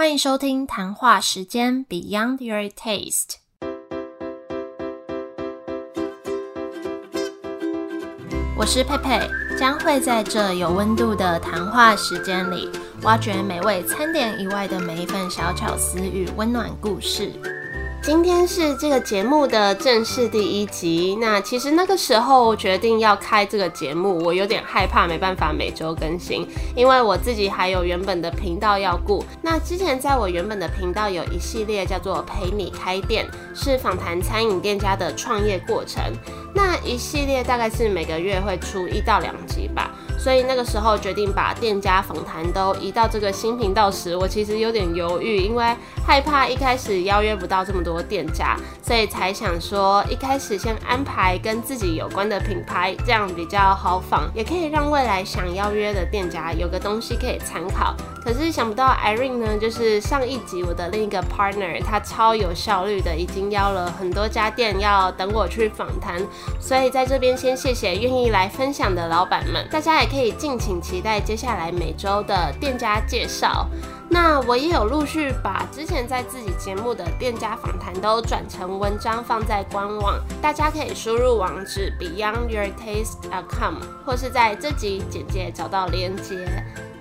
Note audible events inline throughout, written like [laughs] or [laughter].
欢迎收听谈话时间 Beyond Your Taste。我是佩佩，将会在这有温度的谈话时间里，挖掘美味餐点以外的每一份小巧思与温暖故事。今天是这个节目的正式第一集。那其实那个时候决定要开这个节目，我有点害怕，没办法每周更新，因为我自己还有原本的频道要顾。那之前在我原本的频道有一系列叫做“陪你开店”，是访谈餐饮店家的创业过程。那一系列大概是每个月会出一到两集吧。所以那个时候决定把店家访谈都移到这个新频道时，我其实有点犹豫，因为害怕一开始邀约不到这么多店家，所以才想说一开始先安排跟自己有关的品牌，这样比较好访，也可以让未来想邀约的店家有个东西可以参考。可是想不到 Irene 呢，就是上一集我的另一个 partner，他超有效率的，已经邀了很多家店要等我去访谈，所以在这边先谢谢愿意来分享的老板们，大家也可以敬请期待接下来每周的店家介绍。那我也有陆续把之前在自己节目的店家访谈都转成文章放在官网，大家可以输入网址 beyondyourtaste.com，或是在这集简介找到连接。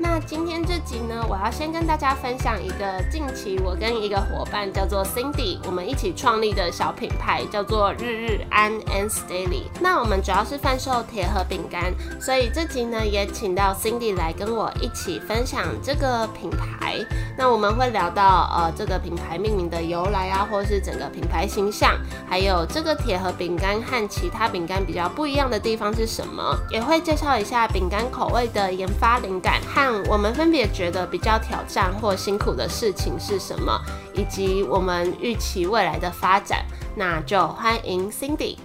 那今天这集呢，我要先跟大家分享一个近期我跟一个伙伴叫做 Cindy，我们一起创立的小品牌叫做日日安 and Daily。那我们主要是贩售铁盒饼干，所以这集呢也请到 Cindy 来跟我一起分享这个品牌。那我们会聊到呃这个品牌命名的由来啊，或是整个品牌形象，还有这个铁盒饼干和其他饼干比较不一样的地方是什么，也会介绍一下饼干口味的研发灵感和。我们分别觉得比较挑战或辛苦的事情是什么，以及我们预期未来的发展，那就欢迎 Cindy。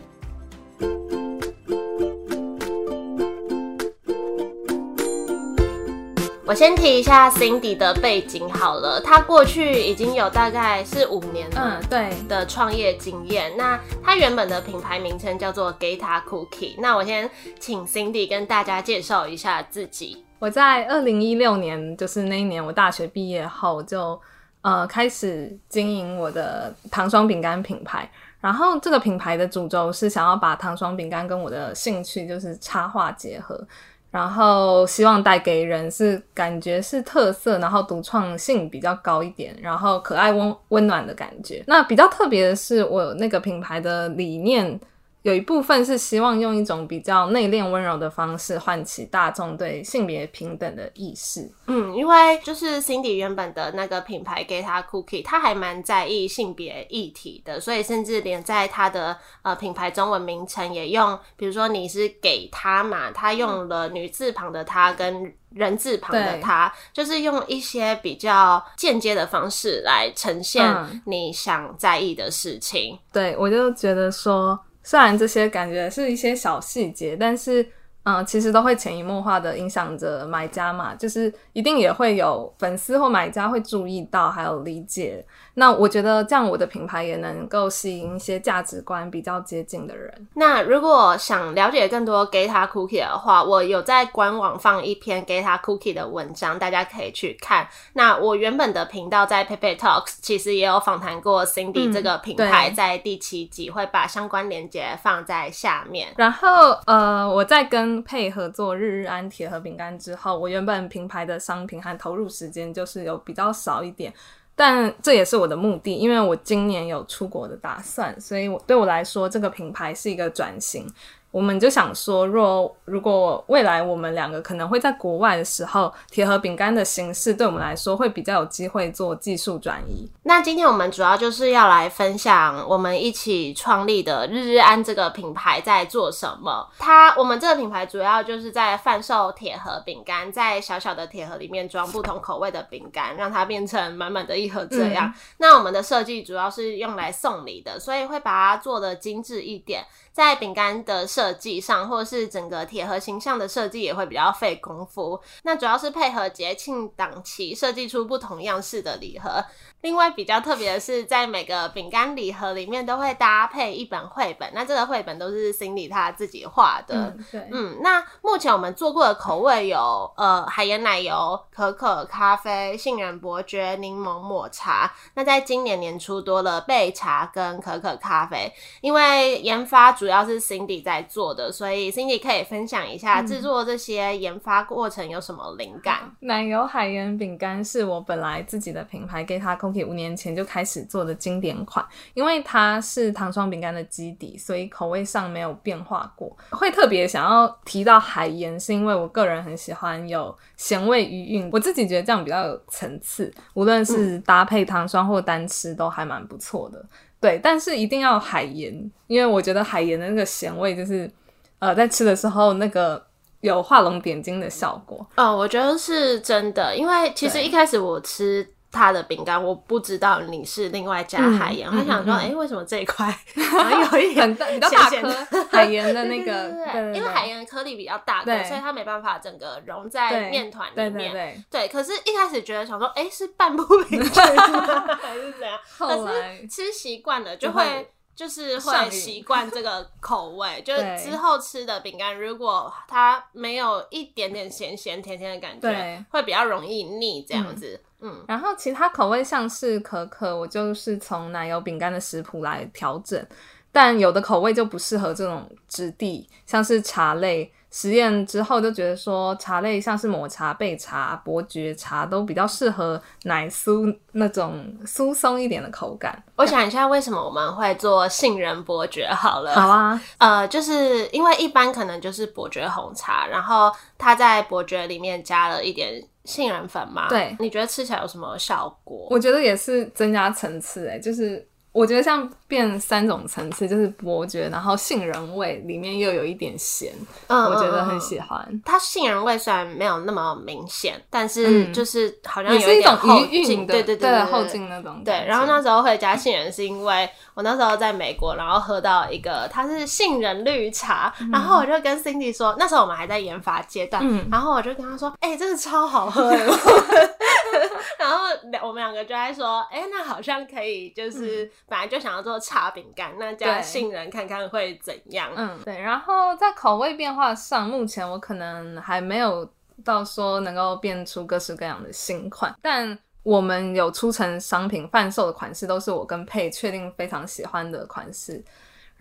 我先提一下 Cindy 的背景好了，她过去已经有大概是五年，嗯，对的创业经验。那她原本的品牌名称叫做 Geta Cookie。那我先请 Cindy 跟大家介绍一下自己。我在二零一六年，就是那一年我大学毕业后，就呃开始经营我的糖霜饼干品牌。然后这个品牌的主轴是想要把糖霜饼干跟我的兴趣就是插画结合。然后希望带给人是感觉是特色，然后独创性比较高一点，然后可爱温温暖的感觉。那比较特别的是，我那个品牌的理念。有一部分是希望用一种比较内敛温柔的方式唤起大众对性别平等的意识。嗯，因为就是 Cindy 原本的那个品牌给他 Cookie，他还蛮在意性别议题的，所以甚至连在他的呃品牌中文名称也用，比如说你是给他嘛，他用了女字旁的他跟人字旁的他，就是用一些比较间接的方式来呈现你想在意的事情。对我就觉得说。虽然这些感觉是一些小细节，但是。嗯，其实都会潜移默化的影响着买家嘛，就是一定也会有粉丝或买家会注意到，还有理解。那我觉得这样我的品牌也能够吸引一些价值观比较接近的人。那如果想了解更多 Geta Cookie 的话，我有在官网放一篇 Geta Cookie 的文章，大家可以去看。那我原本的频道在 Pepe Talks 其实也有访谈过 Cindy 这个品牌，在第七集会把相关链接放在下面。然后呃，我在跟配合做日日安铁盒饼干之后，我原本品牌的商品和投入时间就是有比较少一点，但这也是我的目的，因为我今年有出国的打算，所以我对我来说，这个品牌是一个转型。我们就想说，若如果未来我们两个可能会在国外的时候，铁盒饼干的形式对我们来说会比较有机会做技术转移。那今天我们主要就是要来分享我们一起创立的日日安这个品牌在做什么。它我们这个品牌主要就是在贩售铁盒饼干，在小小的铁盒里面装不同口味的饼干，让它变成满满的一盒这样。那我们的设计主要是用来送礼的，所以会把它做的精致一点，在饼干的设计上，或是整个铁盒形象的设计也会比较费功夫。那主要是配合节庆档期设计出不同样式的礼盒。另外比较特别的是，在每个饼干礼盒里面都会搭配一本绘本，那这个绘本都是 Cindy 她自己画的。嗯，对，嗯，那目前我们做过的口味有呃海盐奶油、可可咖啡、杏仁伯爵、柠檬抹茶。那在今年年初多了焙茶跟可可咖啡，因为研发主要是 Cindy 在做的，所以 Cindy 可以分享一下制作这些研发过程有什么灵感。奶油海盐饼干是我本来自己的品牌，给它五年前就开始做的经典款，因为它是糖霜饼干的基底，所以口味上没有变化过。会特别想要提到海盐，是因为我个人很喜欢有咸味余韵，我自己觉得这样比较有层次，无论是搭配糖霜或单吃都还蛮不错的。对，但是一定要海盐，因为我觉得海盐的那个咸味就是，呃，在吃的时候那个有画龙点睛的效果。哦，我觉得是真的，因为其实一开始我吃它的饼干，我不知道你是另外加海盐，嗯我想说，哎、为什么这一块 [laughs] 有一点很大比较大咸咸的颗海盐的那个，[laughs] 对对对因为海盐的颗粒比较大颗，对所以它没办法整个融在对面团里对面。对对，对可是一开始觉得想说，哎、是拌不 [laughs] 平均吗还是怎样？后可来是吃习惯了就就会会。就是会习惯这个口味，就是之后吃的饼干，如果它没有一点点咸咸甜甜的感觉对，会比较容易腻这样子。嗯，然后其他口味像是可可，我就是从奶油饼干的食谱来调整，但有的口味就不适合这种质地，像是茶类。实验之后就觉得说，茶类像是抹茶、焙茶、伯爵茶都比较适合奶酥那种酥松一点的口感。我想一下，为什么我们会做杏仁伯爵好了？好啊，呃，就是因为一般可能就是伯爵红茶，然后它在伯爵里面加了一点杏仁粉吗。对你觉得吃起来有什么效果？我觉得也是增加层次，哎，就是我觉得像变三种层次，就是伯爵，然后杏仁味里面又有一点咸，嗯我觉得很。喜欢。它杏仁味虽然没有那么明显，但是嗯就是好像有一种点后劲，的，对对对对，后劲那种。对，然后那时候会加杏仁，是因为我那时候在美国，然后喝到一个它是杏仁绿茶，然后我就跟 Cindy 说，那时候我们还在研发阶段，嗯然后我就跟他说，哎、真的超好喝 [laughs] 的，[laughs] 然后两我们两个就在说，哎、那好像可以，就是本来就想要做茶饼干，那加杏仁看看会怎样？嗯，对。然后在口味变化上，目前我可能还没有到说能够变出各式各样的新款，但我们有出成商品贩售的款式，都是我跟佩确定非常喜欢的款式。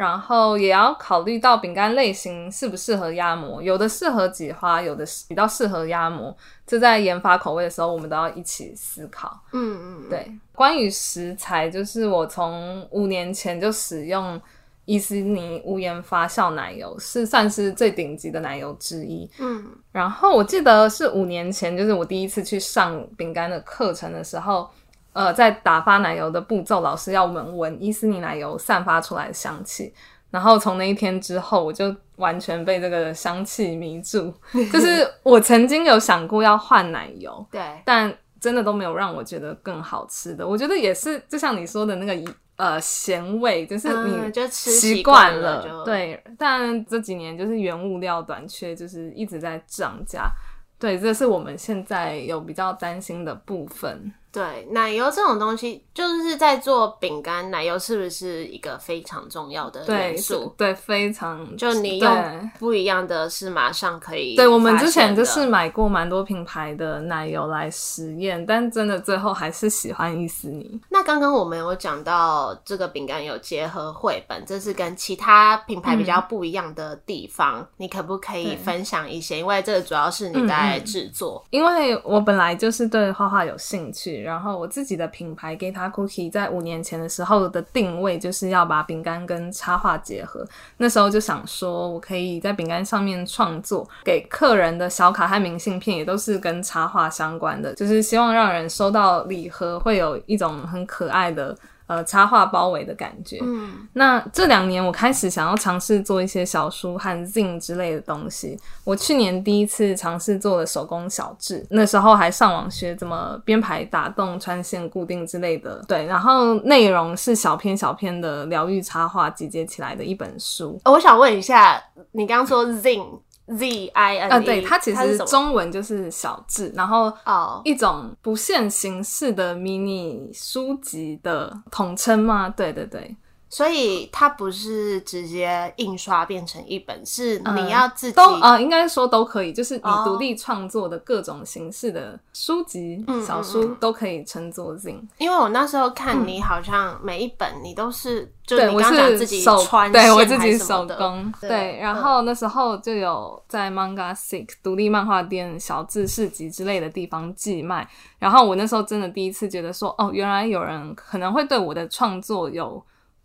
然后也要考虑到饼干类型适不适合压模，有的适合挤花，有的比较适合压模。这在研发口味的时候，我们都要一起思考。嗯嗯，对，关于食材，就是我从五年前就使用伊斯尼无盐发酵奶油，是算是最顶级的奶油之一。嗯然后我记得是五年前，就是我第一次去上饼干的课程的时候，呃，在打发奶油的步骤，老师要我们闻伊斯尼奶油散发出来的香气。然后从那一天之后，我就完全被这个香气迷住。[laughs] 就是我曾经有想过要换奶油，[laughs] 对，但真的都没有让我觉得更好吃的。我觉得也是，就像你说的那个呃咸味，就是嗯你习惯了，就，对。但这几年就是原物料短缺，就是一直在涨价。对，这是我们现在有比较担心的部分。对，奶油这种东西，就是在做饼干，奶油是不是一个非常重要的，元素？对，非常就你对用不一样的是马上可以对，我们之前就是买过蛮多品牌的奶油来实验，但真的最后还是喜欢伊思尼。那刚刚我们有讲到这个饼干有结合绘本，这是跟其他品牌比较不一样的地方，你可不可以分享一些？因为这个主要是你在制作，因为我本来就是对画画有兴趣，然后我自己的品牌 Gita Cookie 在五年前的时候的定位就是要把饼干跟插画结合。那时候就想说，我可以在饼干上面创作，给客人的小卡和明信片也都是跟插画相关的，就是希望让人收到礼盒会有一种很可爱的。呃插画包围的感觉。嗯，那这两年我开始想要尝试做一些小书和 zine 之类的东西。我去年第一次尝试做了手工小志，那时候还上网学怎么编排、打洞、穿线、固定之类的。对，然后内容是小篇小篇的疗愈插画集结起来的一本书。呃我想问一下，你刚刚说 zine z i n e，啊，对，它其实中文就是小智，然后哦，一种不限形式的迷你书籍的统称吗？对对对，所以它不是直接印刷变成一本，是嗯你要自己、都呃，应该说都可以，就是你哦。独立创作的各种形式的书籍、嗯小书都可以称作 zine。因为我那时候看你好像每一本你都是，就，你我刚刚讲自己手穿对我自己手工，对对，然嗯。后那时候就有在 Manga Sick 独立漫画店、小志市集之类的地方寄卖，然后我那时候真的第一次觉得说，哦，原来有人可能会对我的创作有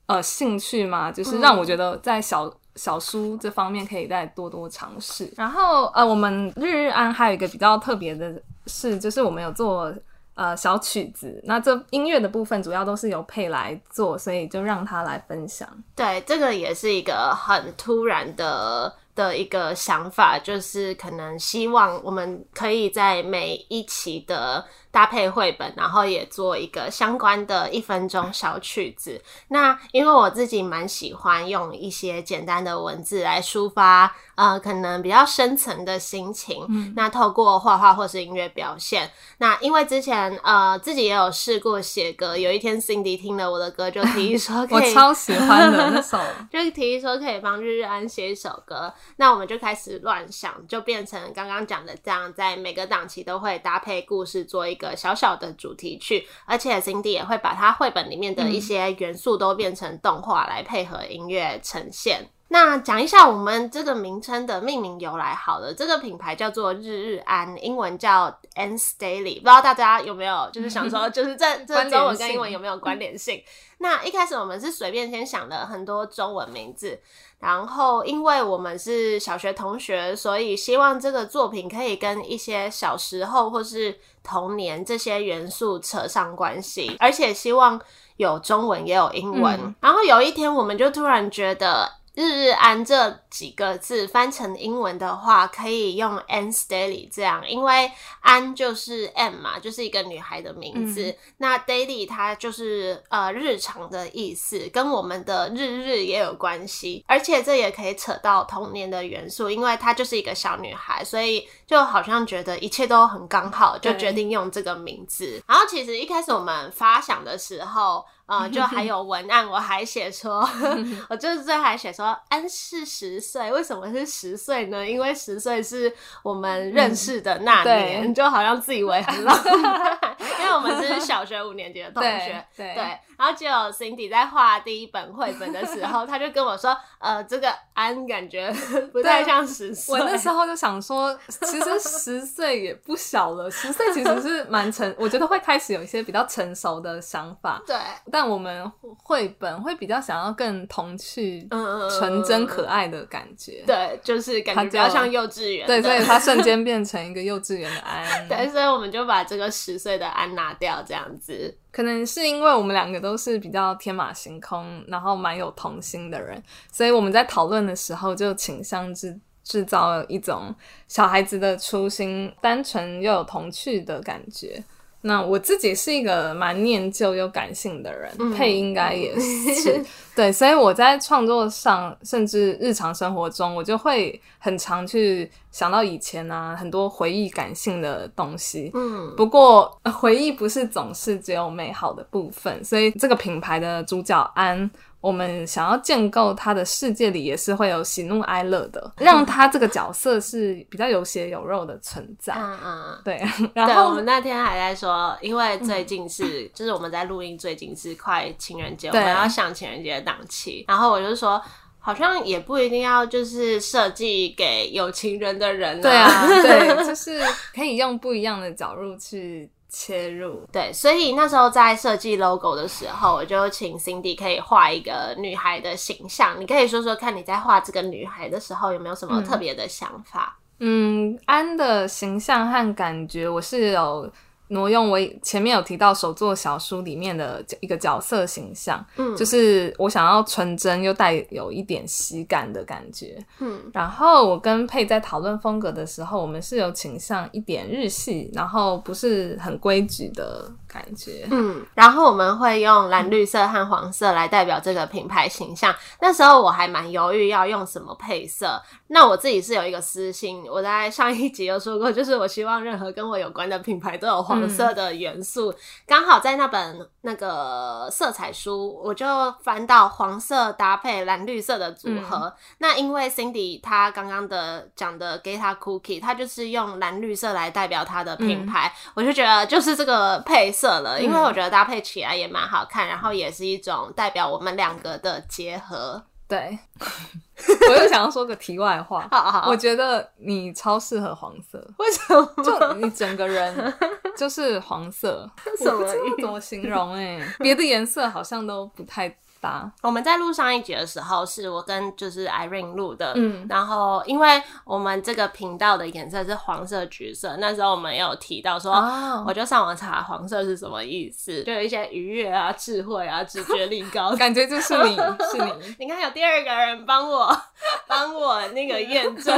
呃兴趣嘛，就是让我觉得在小。小书这方面可以再多多尝试。然后呃，我们日日安还有一个比较特别的事，就是我们有做呃小曲子，那这音乐的部分主要都是由佩来做，所以就让他来分享。对，这个也是一个很突然的的一个想法，就是可能希望我们可以在每一期的搭配绘本，然后也做一个相关的一分钟小曲子。那因为我自己蛮喜欢用一些简单的文字来抒发，呃，可能比较深层的心情。那透过画画或是音乐表现，那因为之前呃自己也有试过写歌，有一天 Cindy 听了我的歌，就提议说 [laughs] 可我以超喜欢的那首，[laughs] 就提议说可以帮日日安写一首歌，那我们就开始乱想，就变成刚刚讲的这样，在每个档期都会搭配故事做一个小小的主题曲，而且 Cindy 也会把它绘本里面的一些元素都变成动画来配合音乐呈现。那讲一下我们这个名称的命名由来好了，这个品牌叫做日日安，英文叫 An's Daily，不知道大家有没有就是想说，[laughs] 就是这这中文跟英文有没有关联性？那一开始我们是随便先想了很多中文名字，然后因为我们是小学同学，所以希望这个作品可以跟一些小时候或是童年这些元素扯上关系，而且希望有中文也有英文。嗯然后有一天，我们就突然觉得。日日安这几个字翻成英文的话，可以用 Anne's Daily 这样，因为安就是 M 嘛，就是一个女孩的名字。那 Daily 它就是呃日常的意思，跟我们的日日也有关系，而且这也可以扯到童年的元素，因为她就是一个小女孩，所以就好像觉得一切都很刚好，就决定用这个名字。然后其实一开始我们发想的时候。呃，就还有文案，我还写说，[laughs] 我就是最后还写说，安是十岁，为什么是十岁呢？因为十岁是我们认识的那年，对就好像自以为很浪漫，因 [laughs] 为我们是小学五年级的同学，对对，然后就有 Cindy 在画第一本绘本的时候，他就跟我说，呃，这个安感觉不太像十岁。我那时候就想说，其实十岁也不小了，十岁其实是蛮成，[laughs] 我觉得会开始有一些比较成熟的想法。对，但我们绘本会比较想要更童趣、嗯纯真可爱的感觉。对，就是感觉他比较像幼稚园。对，所以他瞬间变成一个幼稚园的安。[laughs] 对，所以我们就把这个十岁的安拿掉，这样子。可能是因为我们两个都是比较天马行空，然后蛮有童心的人，所以我们在讨论的时候就倾向制制造一种小孩子的初心，单纯又有童趣的感觉。那我自己是一个蛮念旧又感性的人，嗯。配应该也是。[laughs] 对，所以我在创作上，甚至日常生活中，我就会很常去想到以前啊，很多回忆感性的东西。嗯，不过呃回忆不是总是只有美好的部分，所以这个品牌的主角安，我们想要建构他的世界里也是会有喜怒哀乐的，让他这个角色是比较有血有肉的存在。嗯嗯。对，[laughs] 然后我们那天还在说，因为最近是，就是我们在录音，最近是快情人节，我对们要想情人节的档期，然后我就说，好像也不一定要就是设计给有情人的人、对啊，对，[laughs] 就是可以用不一样的角度去切入。对，所以那时候在设计 logo 的时候，我就请 Cindy 可以画一个女孩的形象。你可以说说看，你在画这个女孩的时候有没有什么特别的想法？嗯，安的形象和感觉，我是有挪用我前面有提到手作小书里面的一个角色形象，嗯就是我想要纯真又带有一点喜感的感觉。嗯然后我跟佩在讨论风格的时候，我们是有倾向一点日系，然后不是很规矩的感觉。嗯，然后我们会用蓝绿色和黄色来代表这个品牌形象。那时候我还蛮犹豫要用什么配色。那我自己是有一个私心，我在上一集有说过，就是我希望任何跟我有关的品牌都有黄色的元素。刚、好在那本那个色彩书，我就翻到黄色搭配蓝绿色的组合。那因为 Cindy 她刚刚的讲的 Geta Cookie，她就是用蓝绿色来代表它的品牌，我就觉得就是这个配色了，因为我觉得搭配起来也蛮好看，然后也是一种代表我们两个的结合。对，[laughs] 我又想要说个题外话，[laughs] 好好，我觉得你超适合黄色，为什么？就你整个人 [laughs] 就是黄色，什么我不知道怎么形容哎、别的颜色好像都不太搭。我们在录上一集的时候，是我跟就是 Irene 录的，嗯然后因为我们这个频道的颜色是黄色、橘色，那时候我们有提到说，哦我就上网查黄色是什么意思，[laughs] 就有一些愉悦啊、智慧啊、直觉力高。感觉就是你 [laughs] 是你，你看有第二个人帮我 [laughs] 帮我那个验证。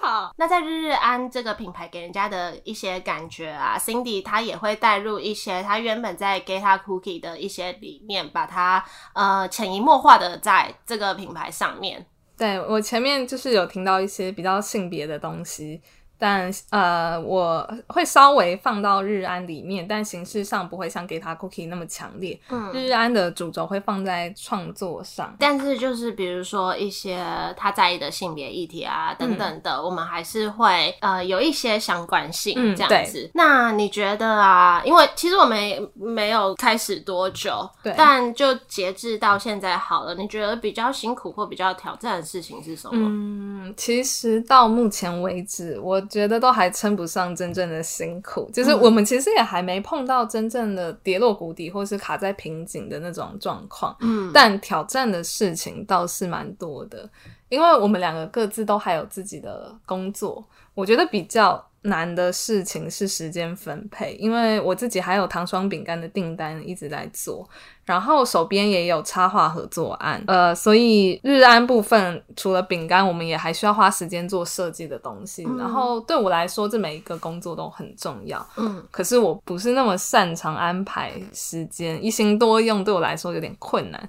好，那在日日安这个品牌给人家的一些感觉啊，Cindy 她也会带入一些她原本在 Geta Cookie 的一些理念，把它呃呃潜移默化的在这个品牌上面。对我前面就是有听到一些比较性别的东西，但呃，我会稍微放到日安里面，但形式上不会像给他 cookie 那么强烈。嗯日安的主轴会放在创作上。但是就是比如说一些他在意的性别议题啊等等的，我们还是会呃有一些相关性嗯这样子。那你觉得啊？因为其实我们也没有开始多久，对但就截至到现在好了，你觉得比较辛苦或比较挑战的事情是什么？嗯，其实到目前为止，我觉得都还称不上真正的辛苦，就是我们其实也还没碰到真正的跌落谷底或是卡在瓶颈的那种状况。嗯，但挑战的事情倒是蛮多的，因为我们两个各自都还有自己的工作。我觉得比较难的事情是时间分配，因为我自己还有糖霜饼干的订单一直在做，然后手边也有插画合作案，呃，所以日安部分除了饼干，我们也还需要花时间做设计的东西。然后对我来说，这每一个工作都很重要。嗯可是我不是那么擅长安排时间，一心多用对我来说有点困难。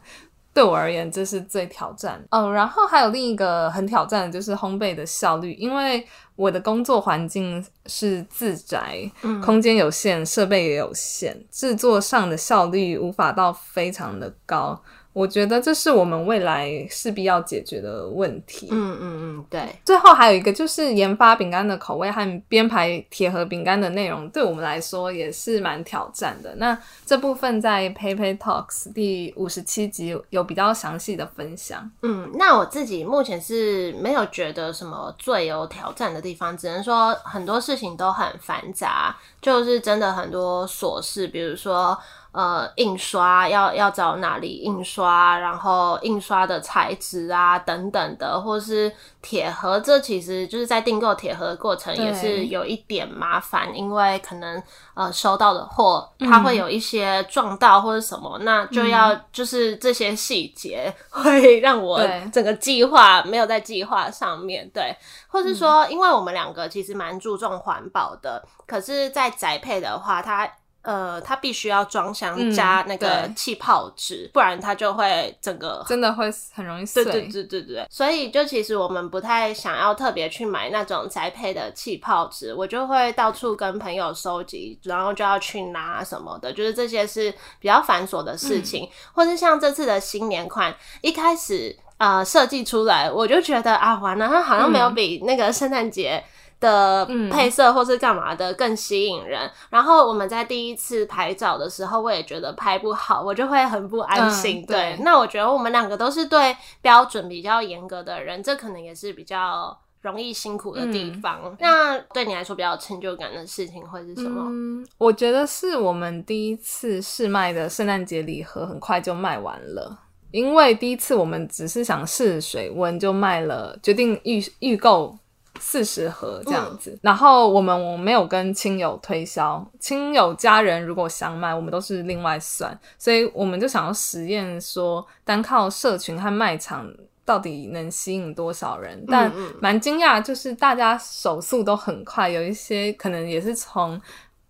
对我而言，这是最挑战。哦，然后还有另一个很挑战的就是烘焙的效率，因为我的工作环境是自宅，嗯空间有限，设备也有限，制作上的效率无法到非常的高。我觉得这是我们未来势必要解决的问题。嗯嗯嗯，对，最后还有一个就是研发饼干的口味和编排铁盒饼干的内容，对我们来说也是蛮挑战的。那这部分在 PayPay Talks 第五十七集有比较详细的分享。嗯，那我自己目前是没有觉得什么最有挑战的地方，只能说很多事情都很繁杂，就是真的很多琐事，比如说呃印刷要要找哪里印刷，然后印刷的材质啊等等的，或是铁盒，这其实就是在订购铁盒的过程也是有一点麻烦，因为可能呃收到的货它会有一些撞到或者什么，那就要就是这些细节 [laughs] 会让我整个计划没有在计划上面，对，或是说，因为我们两个其实蛮注重环保的，可是，在宅配的话，它。呃，它必须要装箱嗯加那个气泡纸，不然它就会整个真的会很容易碎。对对对对对，所以就其实我们不太想要特别去买那种宅配的气泡纸，我就会到处跟朋友收集，然后就要去拿什么的，就是这些是比较繁琐的事情，或是像这次的新年款，一开始呃设计出来，我就觉得啊，完了，它好像没有比那个圣诞节。的嗯配色或是干嘛的更吸引人，然后我们在第一次拍照的时候，我也觉得拍不好，我就会很不安心。嗯对对，那我觉得我们两个都是对标准比较严格的人，这可能也是比较容易辛苦的地方。那对你来说比较有成就感的事情会是什么？嗯，我觉得是我们第一次试卖的圣诞节礼盒很快就卖完了。因为第一次我们只是想试水温，就卖了，决定预预购四十盒这样子。然后我们我没有跟亲友推销，亲友家人如果想买，我们都是另外算。所以我们就想要实验说，单靠社群和卖场到底能吸引多少人？但蛮惊讶，就是大家手速都很快，有一些可能也是从。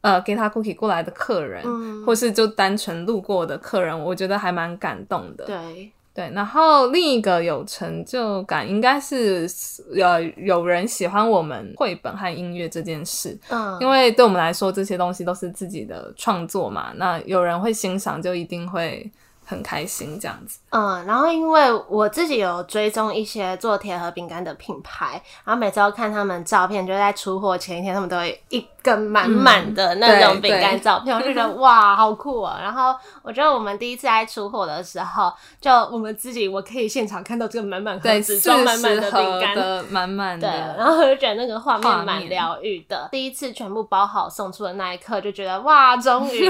呃，给他 cookie 过来的客人，或是就单纯路过的客人，我觉得还蛮感动的。对对，然后另一个有成就感，应该是呃有人喜欢我们绘本和音乐这件事。嗯，因为对我们来说，这些东西都是自己的创作嘛，那有人会欣赏，就一定会。很开心这样子，嗯，然后因为我自己有追踪一些做铁盒饼干的品牌，然后每次都看他们照片，就在出货前一天，他们都会一根满满的那种饼干照片，我就觉得 [laughs] 哇，好酷啊！然后我觉得我们第一次在出货的时候，就我们自己我可以现场看到这个满满盒子装满满的饼干，满满的，对，然后我就觉得那个画面蛮疗愈的。第一次全部包好送出的那一刻，就觉得哇，终于 [laughs]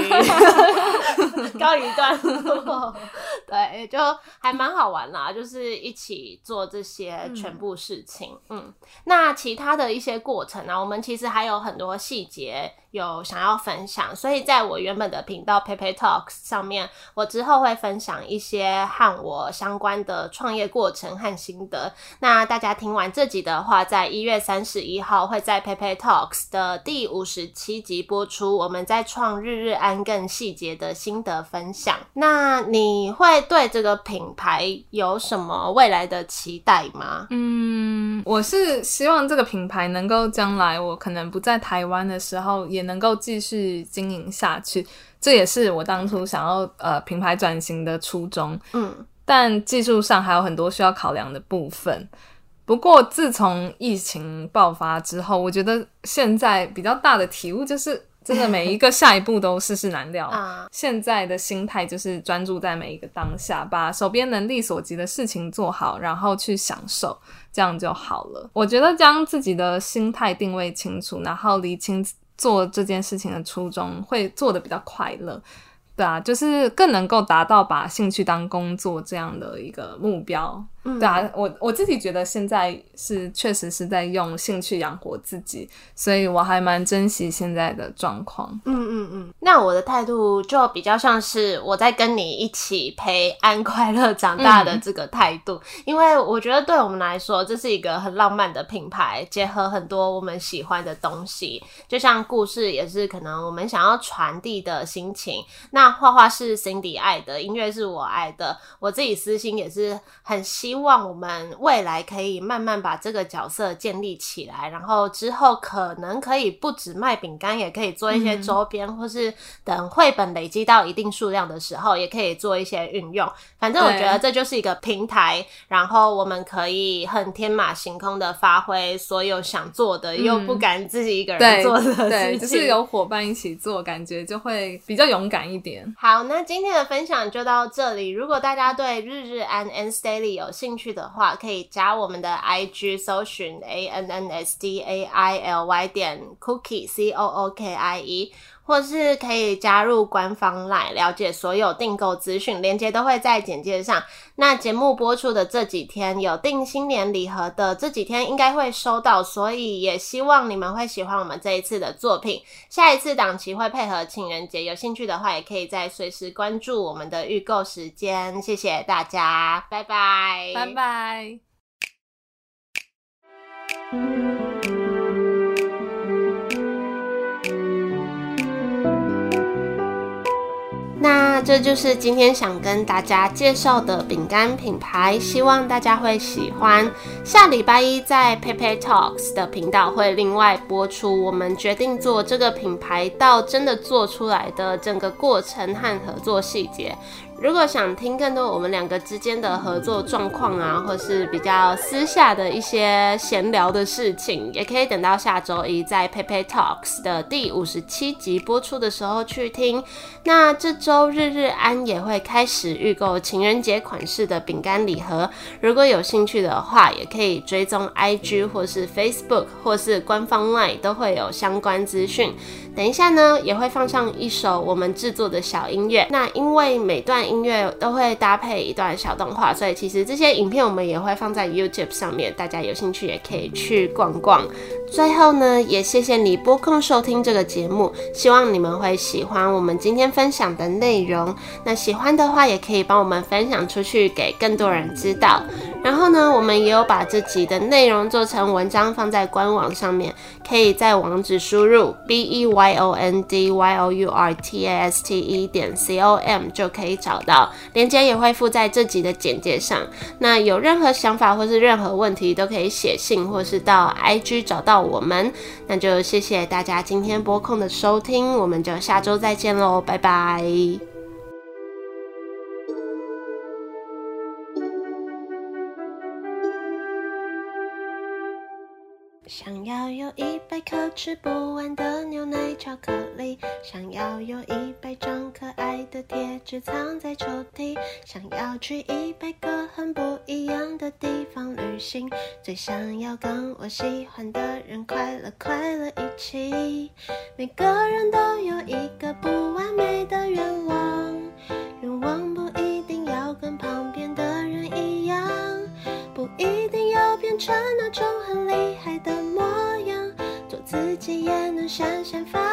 [laughs] 告一段落。[laughs] 对，就还蛮好玩啦，就是一起做这些全部事情。嗯，那其他的一些过程呢，我们其实还有很多细节。有想要分享，所以在我原本的频道 Pepe Talks 上面，我之后会分享一些和我相关的创业过程和心得。那大家听完这集的话，在一月三十一号会在 Pepe Talks 的第五十七集播出，我们在创日日安更细节的心得分享。那你会对这个品牌有什么未来的期待吗？嗯，我是希望这个品牌能够将来我可能不在台湾的时候也能够继续经营下去，这也是我当初想要呃品牌转型的初衷。嗯，但技术上还有很多需要考量的部分。不过自从疫情爆发之后，我觉得现在比较大的体悟就是，真的每一个下一步都世事难料。[laughs] 现在的心态就是专注在每一个当下，把手边能力所及的事情做好，然后去享受。这样就好了。我觉得将自己的心态定位清楚，然后理清做这件事情的初衷，会做的比较快乐。对啊，就是更能够达到把兴趣当工作这样的一个目标。对啊，我我自己觉得现在是确实是在用兴趣养活自己，所以我还蛮珍惜现在的状况。嗯嗯嗯，那我的态度就比较像是我在跟你一起陪安快乐长大的这个态度，因为我觉得对我们来说这是一个很浪漫的品牌，结合很多我们喜欢的东西，就像故事也是可能我们想要传递的心情。那画画是 Cindy 爱的，音乐是我爱的，我自己私心也是很希。希望我们未来可以慢慢把这个角色建立起来，然后之后可能可以不止卖饼干，也可以做一些周边，或是等绘本累积到一定数量的时候，也可以做一些运用。反正我觉得这就是一个平台，然后我们可以很天马行空的发挥所有想做的，又不敢自己一个人做的事情。对，就是有伙伴一起做，感觉就会比较勇敢一点。好，那今天的分享就到这里。如果大家对日日安 and Daily 有兴趣的话，可以加我们的 IG，搜寻 A N N S D A I L Y 点 Cookie C O O K I E。或是可以加入官方来了解所有订购资讯，链接都会在简介上。那节目播出的这几天有订新年礼盒的，这几天应该会收到，所以也希望你们会喜欢我们这一次的作品。下一次档期会配合情人节，有兴趣的话也可以再随时关注我们的预购时间。谢谢大家，拜拜，拜拜。那这就是今天想跟大家介绍的饼干品牌，希望大家会喜欢。下礼拜一在 Pepe Talks 的频道会另外播出我们决定做这个品牌到真的做出来的整个过程和合作细节。如果想听更多我们两个之间的合作状况啊，或是比较私下的一些闲聊的事情，也可以等到下周一在 Pepe Talks 的第五十七集播出的时候去听。那这周日日安也会开始预购情人节款式的饼干礼盒，如果有兴趣的话，也可以追踪 IG 或是 Facebook 或是官方 LINE 都会有相关资讯。等一下呢，也会放上一首我们制作的小音乐。那因为每段音乐都会搭配一段小动画，所以其实这些影片我们也会放在 YouTube 上面，大家有兴趣也可以去逛逛。最后呢，也谢谢你播控收听这个节目，希望你们会喜欢我们今天分享的内容。那喜欢的话，也可以帮我们分享出去，给更多人知道。然后呢，我们也有把这集的内容做成文章放在官网上面，可以在网址输入 b e y o n d y o u r t a s t e 点 c o m 就可以找到，链接也会附在这集的简介上。那有任何想法或是任何问题，都可以写信或是到 i g 找到我们。那就谢谢大家今天播控的收听，我们就下周再见喽，拜拜。要有一百颗吃不完的牛奶巧克力，想要有一百张可爱的贴纸藏在抽屉，想要去一百个很不一样的地方旅行，最想要跟我喜欢的人快乐快乐一起。每个人都有一个不完美的愿望，闪闪发。